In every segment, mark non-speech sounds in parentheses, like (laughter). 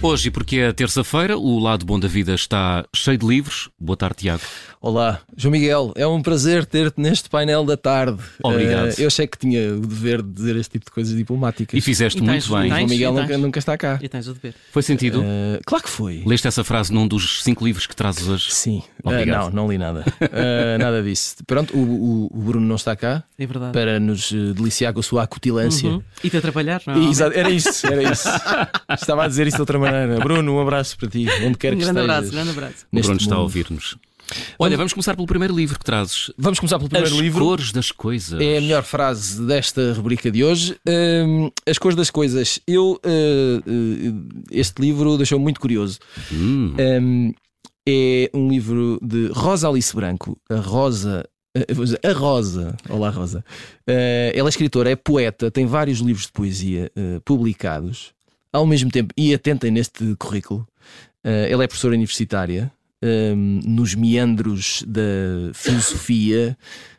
Hoje, porque é terça-feira, o lado bom da vida está cheio de livros. Boa tarde, Tiago. Olá, João Miguel, é um prazer ter-te neste painel da tarde. Obrigado. Eh, eu sei que tinha o dever de dizer este tipo de coisas diplomáticas. E fizeste E muito tens- bem. tens- João Miguel nunca, nunca está cá. E tens o dever. Foi sentido? Eh, claro que foi. Leste essa frase num dos cinco livros que trazes hoje? Sim. Eh, Obrigado. não, não li nada. Nada disso. Pronto, o, o- o Bruno não está cá É verdade. para nos deliciar com a sua acutilância. Uhum. E te atrapalhar, não é? Exato, era isso, era isso. Estava a dizer isso de outra maneira. Bruno, um abraço para ti, onde quer Um que grande estejas. abraço, grande abraço. O Bruno está a mundo. ouvir-nos. Olha, vamos começar pelo primeiro livro que trazes. Vamos começar pelo primeiro As livro. cores das coisas. É a melhor frase desta rubrica de hoje. Hum, as cores das coisas. Eu eh, eh, este livro deixou-me muito curioso. Hum, Hum, é um livro de Rosa Alice Branco. A Rosa. dizer, A Rosa, olá Rosa. Eh, ela é escritora, é poeta, tem vários livros de poesia publicados. Ao mesmo tempo, e atentem neste currículo, ela é professora universitária hum, nos meandros da filosofia,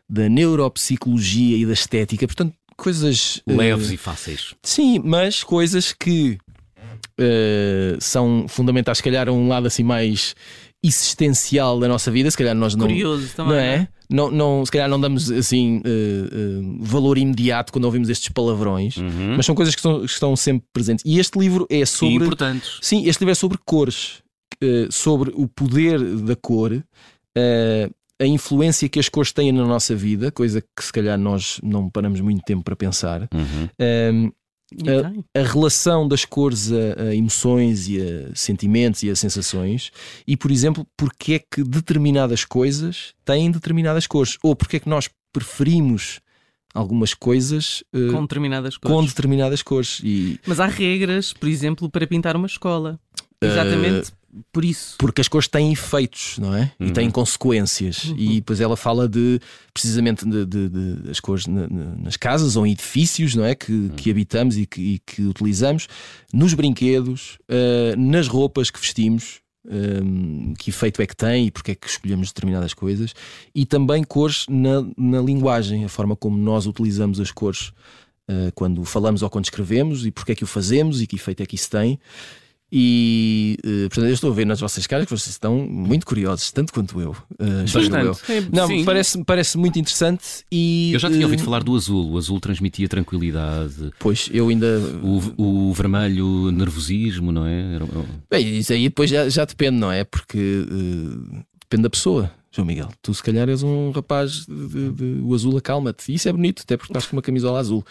da neuropsicologia e da estética. Portanto, coisas eh, leves e fáceis. Sim, mas coisas que eh, são fundamentais, se calhar, a um lado assim mais existencial da nossa vida. Se calhar nós não. Curioso também. Não é? Não, não, se calhar não damos assim eh, eh, valor imediato quando ouvimos estes palavrões, Uhum. mas são coisas que, são- que estão sempre presentes. E este livro é E sobre. importantes. Sim, este livro é sobre cores, sobre o poder da cor, eh, a influência que as cores têm na nossa vida, coisa que se calhar nós não paramos muito tempo para pensar. Uhum. Ehm, Eh, tem. a relação das cores a, a emoções e a sentimentos e a sensações e, por exemplo, porque é que determinadas coisas têm determinadas cores ou porque é que nós preferimos algumas coisas eh, Com com, determinadas coisas. determinadas cores e Mas há regras, por exemplo, para pintar uma escola. Eh, Exatamente por isso. porque as cores têm efeitos, não é? Uhum. E têm consequências. E depois ela fala de precisamente de, de- de- as cores na- na- nas casas ou em edifícios, não é? Que, que habitamos e que, e que utilizamos, nos brinquedos, eh, nas roupas que vestimos. ehm, que efeito é que tem e porque é que escolhemos determinadas coisas e também cores na, na linguagem, a forma como nós utilizamos as cores eh, quando falamos ou quando escrevemos e porque é que o fazemos e que efeito é que isso tem. E eh, portanto, eu estou a ver nas vossas caras que vocês estão muito curiosos, tanto quanto eu. espero eu. Bastante. Não, Sim. parece, parece muito interessante e. Eu já tinha ouvido falar do azul. O azul transmitia tranquilidade. Pois, eu ainda. O, o vermelho, nervosismo, não é? Era- Bem, isso aí depois já, já depende, não é? Porque eh, depende da pessoa. João Miguel, tu se calhar és um rapaz de, de- de- o azul acalma-te. Isso é bonito, até porque estás com uma camisola azul,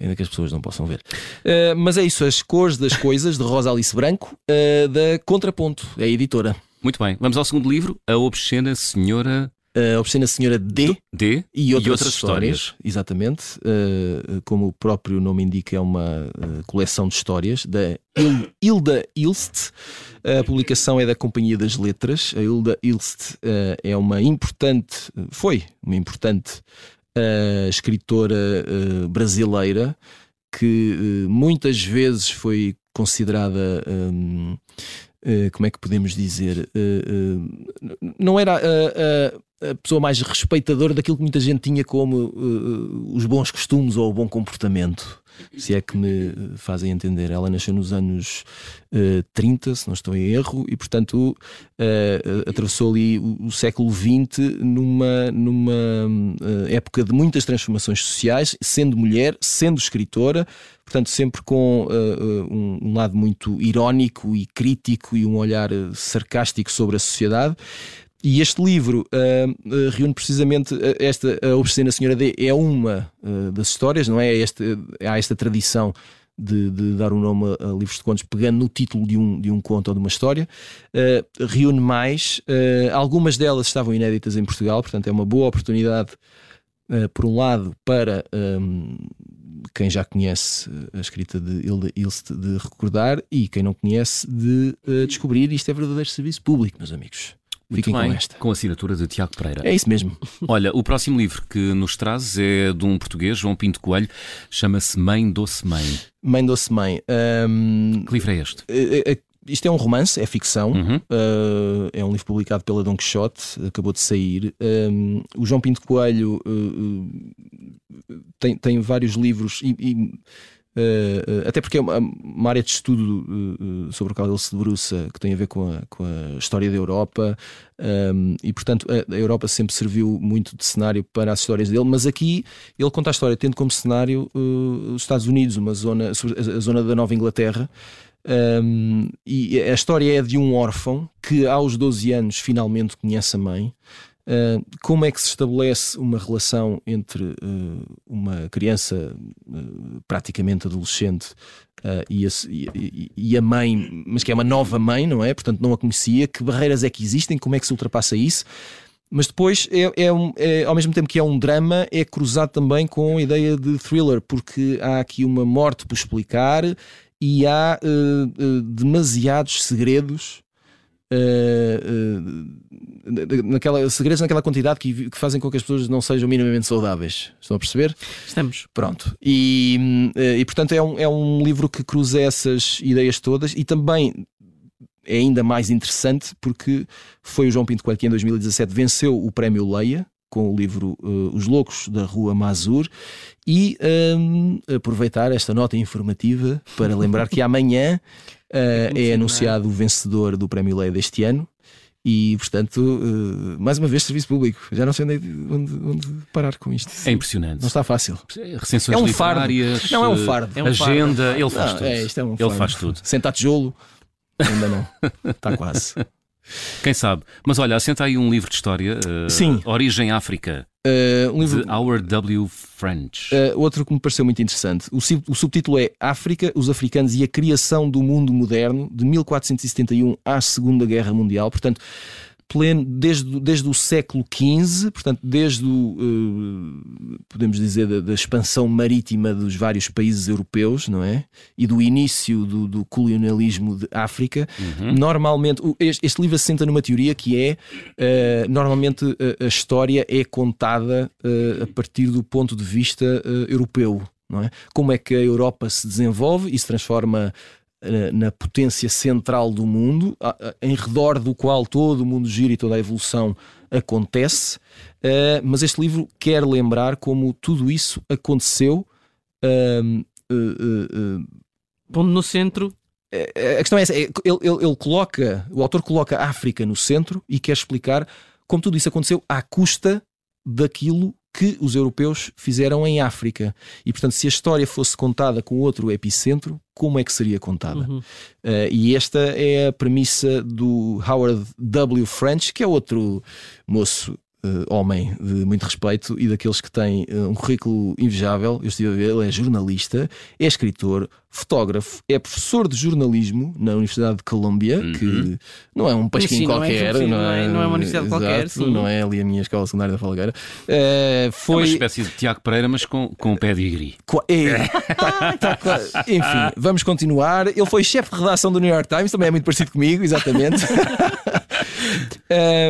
ainda que as pessoas não possam ver. Eh, mas é isso, as cores das coisas, de Rosa Alice Branco, eh, da Contraponto, é a editora. Muito bem. Vamos ao segundo livro. A Obscena Senhora A Obscena Senhora D. D. E outras, outras histórias, histórias. exatamente. Uh, como o próprio nome indica, é uma uh, coleção de histórias da Il- Hilda Ilst. A publicação é da Companhia das Letras. A Hilda Ilst uh, é uma importante, foi uma importante escritora brasileira que muitas vezes foi considerada. um, como é que podemos dizer? Uh, uh, não era a- pessoa mais respeitadora daquilo que muita gente tinha como os bons costumes ou o bom comportamento. Se é que me uh, fazem entender. Ela nasceu nos anos uh, 30, se não estou em erro, e portanto uh, atravessou ali o, o século XX numa, numa uh, época de muitas transformações sociais, sendo mulher, sendo escritora, portanto, sempre com uh, um, um lado muito irónico e crítico e um olhar sarcástico sobre a sociedade. E este livro uh, reúne precisamente uh, esta A Obscena Senhora D é uma uh, das histórias, não é? Este, há esta tradição de, de dar o nome a, a livros de contos pegando no título de um, de um conto ou de uma história. Uh, reúne mais. Algumas delas estavam inéditas em Portugal, portanto é uma boa oportunidade, por um lado, para um, quem já conhece a escrita de Hilda Ilst de recordar e quem não conhece de descobrir. Isto é verdadeiro serviço público, meus amigos. Muito Fiquem bem. com esta. Com a assinatura de Tiago Pereira. É isso mesmo. (laughs) Olha, o próximo livro que nos traz é de um português, João Pinto Coelho, chama-se Mãe Doce Mãe. Mãe Doce Mãe. Ahm, Que livro é este? eh, eh, isto é um romance, é ficção. Uhum. Uh, é um livro publicado pela Don Quixote, acabou de sair. Um, o João Pinto Coelho uh, tem, tem vários livros e, e até porque é uma, uma, área de estudo uh, sobre o Calilce de Bruça que tem a ver com a, com a história da Europa um, e, portanto, a, a, Europa sempre serviu muito de cenário para as histórias dele. Mas aqui ele conta a história tendo como cenário uh, os Estados Unidos, uma zona, a zona da Nova Inglaterra. Um, e a história é de um órfão que, aos 12 anos, finalmente conhece a mãe. Uh, como é que se estabelece uma relação entre uh, uma criança uh, praticamente adolescente e a, e, e, a, mãe, mas que é uma nova mãe, não é? Portanto, não a conhecia. Que barreiras é que existem? Como é que se ultrapassa isso? Mas depois, é, é, um, é, ao mesmo tempo que é um drama, é cruzado também com a ideia de thriller, porque há aqui uma morte por explicar e há demasiados segredos Uh, uh, naquela, segredos naquela quantidade que, que, fazem com que as pessoas não sejam minimamente saudáveis. Estão a perceber? Estamos. Pronto. E, uh, e portanto é um, é um livro que cruza essas ideias todas e também é ainda mais interessante porque foi o João Pinto Coelho que em 2017 venceu o prémio Leia com o livro Os Loucos da Rua Mazur e um, aproveitar esta nota informativa para lembrar que amanhã Uh, é anunciado o vencedor do Prémio Lei deste ano. E, portanto, uh, mais uma vez, serviço público. Já não sei onde, onde, onde, parar com isto. É impressionante. Não está fácil. Recensões é um fardo. Não, é um fardo. É um agenda, fardo. ele faz não, tudo. É, isto é um ele faz tudo. Sentar tijolo, ainda não. (laughs) está quase. Quem sabe? Mas olha, assenta aí um livro de história. Uh, Sim. Origem África. Uh, um livro... De Howard W. French. Uh, outro que me pareceu muito interessante. O, o, subtítulo é África, os africanos e a criação do mundo moderno, de 1471 à Segunda Guerra Mundial. Portanto, pleno desde, desde o século XV, portanto, desde o, uh, podemos dizer, da, da, expansão marítima dos vários países europeus, não é? E do início do, do colonialismo de África. Uhum. Normalmente, este, este, livro assenta numa teoria que é, uh, normalmente a, a, história é contada uh, a partir do ponto de vista europeu. Não é? Como é que a Europa se desenvolve e se transforma eh, na potência central do mundo, em redor do qual todo o mundo gira e toda a evolução acontece. Eh, mas este livro quer lembrar como tudo isso aconteceu. Ehm, eh, Pondo no centro a questão é essa: ele, ele, ele, coloca, o autor coloca a África no centro e quer explicar como tudo isso aconteceu à custa daquilo que os europeus fizeram em África. E, portanto, se a história fosse contada com outro epicentro, como é que seria contada? Uhum. Uh, e esta é a premissa do Howard W. French, que é outro moço uh, homem de muito respeito e daqueles que têm uh, um currículo invejável. Eu estive a ver, ele é jornalista, é escritor, fotógrafo, é professor de jornalismo na Universidade de Colômbia, uhum. que não é um pasquinho qualquer, não é, não, é, não é uma universidade exato, qualquer, sim. não é ali a minha escola secundária da Falgueira. Uh, foi... É uma espécie de Tiago Pereira, mas com, com pedigree. É, tá, tá, enfim, vamos continuar. Ele foi chefe de redação do New York Times, também é muito parecido comigo, exatamente. (laughs)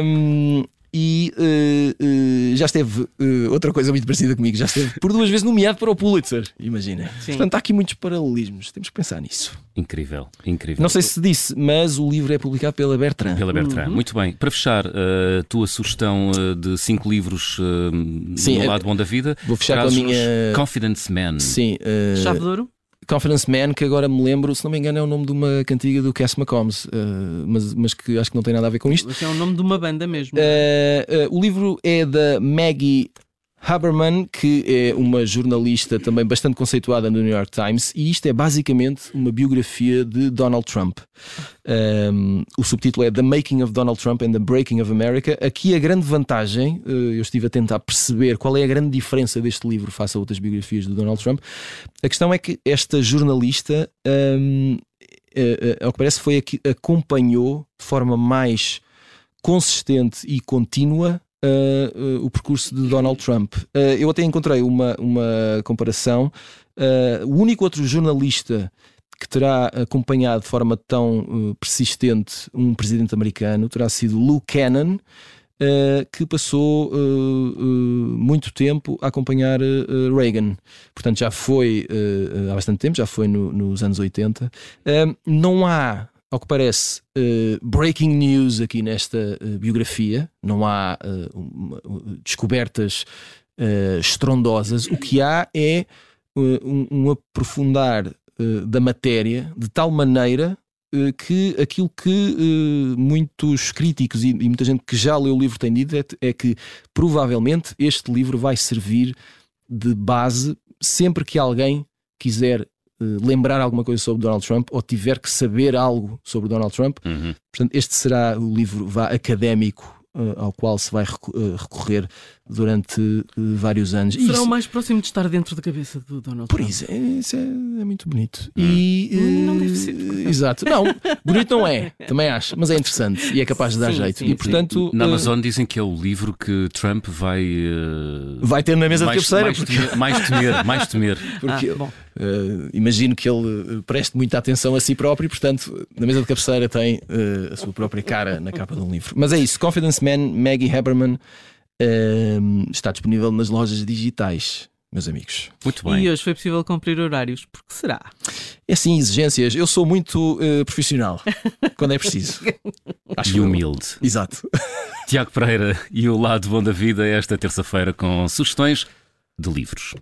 um, e uh, uh, já esteve uh, outra coisa muito parecida comigo, já esteve por duas vezes nomeado para o Pulitzer, imagina. Portanto, há aqui muitos paralelismos, temos que pensar nisso. Incrível, incrível. Não sei se disse, mas o livro é publicado pela Bertrand. Pela Bertrand, uhum. muito bem. Para fechar, a tua sugestão de cinco livros Sim, no lado bom da vida, vou fechar com a minha Confidence Man. Sim, Chave de Ouro. Confidence Man, que agora me lembro, se não me engano, é o nome de uma cantiga do Cass McCombs, uh, mas, mas que acho que não tem nada a ver com isto. Esse é o nome de uma banda mesmo. Uh, uh, o livro é da Maggie Haberman, que é uma jornalista também bastante conceituada no New York Times, e isto é basicamente uma biografia de Donald Trump. Um, o subtítulo é The Making of Donald Trump and the Breaking of America. Aqui a grande vantagem, eh, eu estive a tentar perceber qual é a grande diferença deste livro face a outras biografias de Donald Trump. A questão é que esta jornalista, um, eh, eh, ao que parece, foi a que acompanhou de forma mais consistente e contínua uh, uh, o percurso de Donald Trump. Uh, eu até encontrei uma, uma comparação. o único outro jornalista que terá acompanhado de forma tão persistente um presidente americano terá sido Lou Cannon. Uh, que passou uh, uh, muito tempo a acompanhar Reagan. Portanto, já foi há bastante tempo, já foi no, nos anos 80. não há ao que parece, uh, breaking news aqui nesta uh, biografia. Não há uh, uma, descobertas estrondosas. O que há é um, um aprofundar da matéria de tal maneira que aquilo que muitos críticos e, muita gente que já leu o livro tem dito é, é que provavelmente este livro vai servir de base sempre que alguém quiser lembrar alguma coisa sobre Donald Trump ou tiver que saber algo sobre Donald Trump. Uhum. Portanto, este será o livro vá, académico ao qual se vai uh, recorrer durante uh, vários anos. Será isso... o mais próximo de estar dentro da cabeça do Donald Por Trump. isso, é, isso é, é muito bonito. Hum. E, não deve ser. Exato. Não, bonito não é, também acho, mas é interessante e é capaz de dar sim, jeito. Sim, e portanto. Na Amazon dizem que é o livro que Trump vai. vai ter na mesa mais, de cabeceira. Mais, porque... temer, mais temer, mais temer. (laughs) Porque ah, uh, imagino que ele preste muita atenção a si próprio e, portanto, na mesa de cabeceira tem uh, a sua própria cara na capa de um livro. Mas é isso, Confidence Man, Maggie Haberman está disponível nas lojas digitais, meus amigos. Muito bem. E hoje foi possível cumprir horários, porque será? É sim, exigências. Eu sou muito uh, profissional (laughs) quando é preciso. Acho e humilde. Eu... Exato. (laughs) Tiago Pereira e o Lado Bom da Vida esta terça-feira com sugestões de livros.